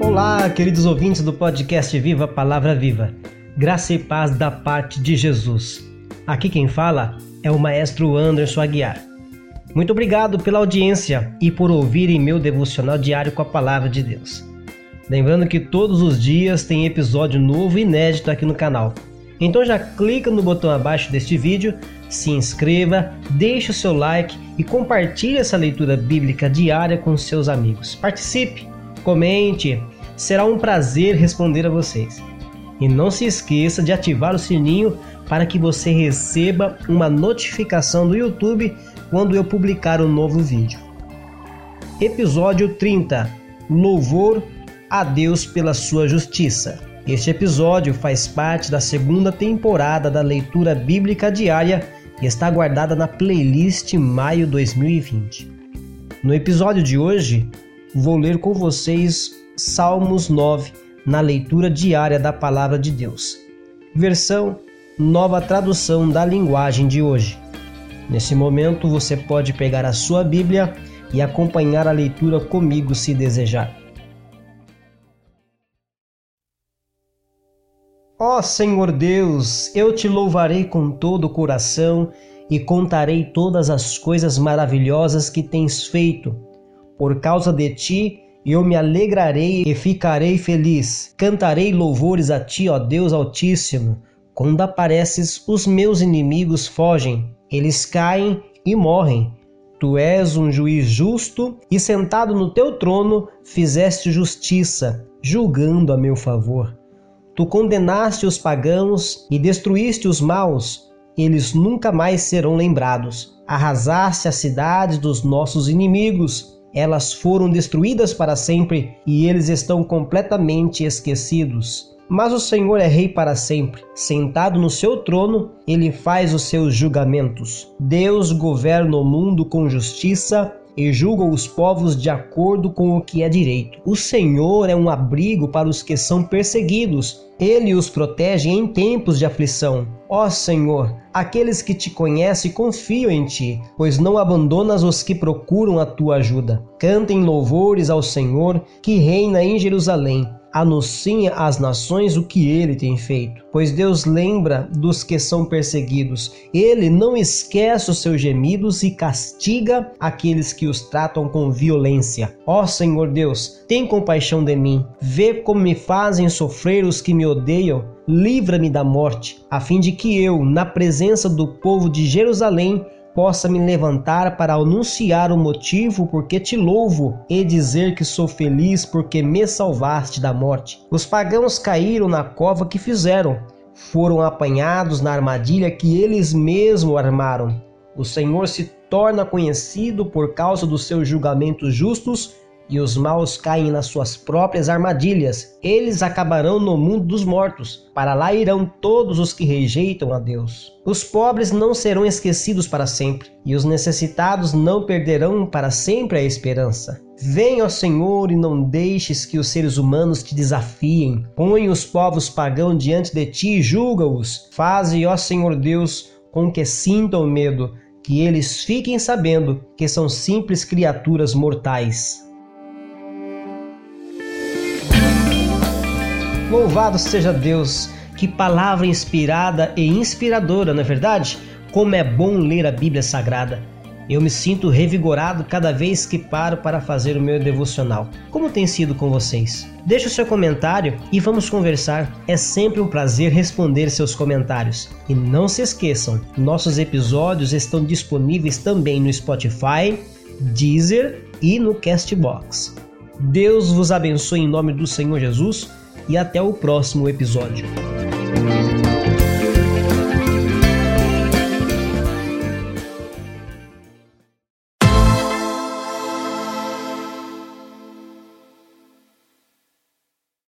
Olá, queridos ouvintes do podcast Viva Palavra Viva. Graça e paz da parte de Jesus. Aqui quem fala é o maestro Anderson Aguiar. Muito obrigado pela audiência e por ouvirem meu devocional diário com a palavra de Deus. Lembrando que todos os dias tem episódio novo e inédito aqui no canal. Então já clica no botão abaixo deste vídeo, se inscreva, deixe o seu like e compartilhe essa leitura bíblica diária com seus amigos. Participe, comente, será um prazer responder a vocês. E não se esqueça de ativar o sininho para que você receba uma notificação do YouTube quando eu publicar um novo vídeo. Episódio 30 Louvor a Deus pela sua justiça. Este episódio faz parte da segunda temporada da leitura bíblica diária e está guardada na playlist Maio 2020. No episódio de hoje, vou ler com vocês Salmos 9 na leitura diária da Palavra de Deus. Versão Nova Tradução da Linguagem de hoje. Nesse momento você pode pegar a sua Bíblia e acompanhar a leitura comigo se desejar. Ó Senhor Deus, eu te louvarei com todo o coração e contarei todas as coisas maravilhosas que tens feito. Por causa de ti, eu me alegrarei e ficarei feliz. Cantarei louvores a ti, ó Deus Altíssimo. Quando apareces, os meus inimigos fogem, eles caem e morrem. Tu és um juiz justo e sentado no teu trono fizeste justiça, julgando a meu favor. Tu condenaste os pagãos e destruíste os maus, eles nunca mais serão lembrados. Arrasaste as cidades dos nossos inimigos, elas foram destruídas para sempre e eles estão completamente esquecidos. Mas o Senhor é rei para sempre. Sentado no seu trono, ele faz os seus julgamentos. Deus governa o mundo com justiça e julga os povos de acordo com o que é direito. O Senhor é um abrigo para os que são perseguidos. Ele os protege em tempos de aflição. Ó Senhor, aqueles que te conhecem confiam em ti, pois não abandonas os que procuram a tua ajuda. Cantem louvores ao Senhor, que reina em Jerusalém anunciem às nações o que ele tem feito. Pois Deus lembra dos que são perseguidos. Ele não esquece os seus gemidos e castiga aqueles que os tratam com violência. Ó Senhor Deus, tem compaixão de mim. Vê como me fazem sofrer os que me odeiam. Livra-me da morte, a fim de que eu, na presença do povo de Jerusalém, possa me levantar para anunciar o motivo porque te louvo e dizer que sou feliz porque me salvaste da morte. Os pagãos caíram na cova que fizeram, foram apanhados na armadilha que eles mesmos armaram. O Senhor se torna conhecido por causa dos seus julgamentos justos e os maus caem nas suas próprias armadilhas. Eles acabarão no mundo dos mortos. Para lá irão todos os que rejeitam a Deus. Os pobres não serão esquecidos para sempre, e os necessitados não perderão para sempre a esperança. Venha, ó Senhor, e não deixes que os seres humanos te desafiem. Põe os povos pagãos diante de ti e julga-os. Faze, ó Senhor Deus, com que sintam medo, que eles fiquem sabendo que são simples criaturas mortais. Louvado seja Deus! Que palavra inspirada e inspiradora, não é verdade? Como é bom ler a Bíblia Sagrada. Eu me sinto revigorado cada vez que paro para fazer o meu devocional. Como tem sido com vocês? Deixe o seu comentário e vamos conversar. É sempre um prazer responder seus comentários. E não se esqueçam, nossos episódios estão disponíveis também no Spotify, Deezer e no Castbox. Deus vos abençoe em nome do Senhor Jesus e até o próximo episódio.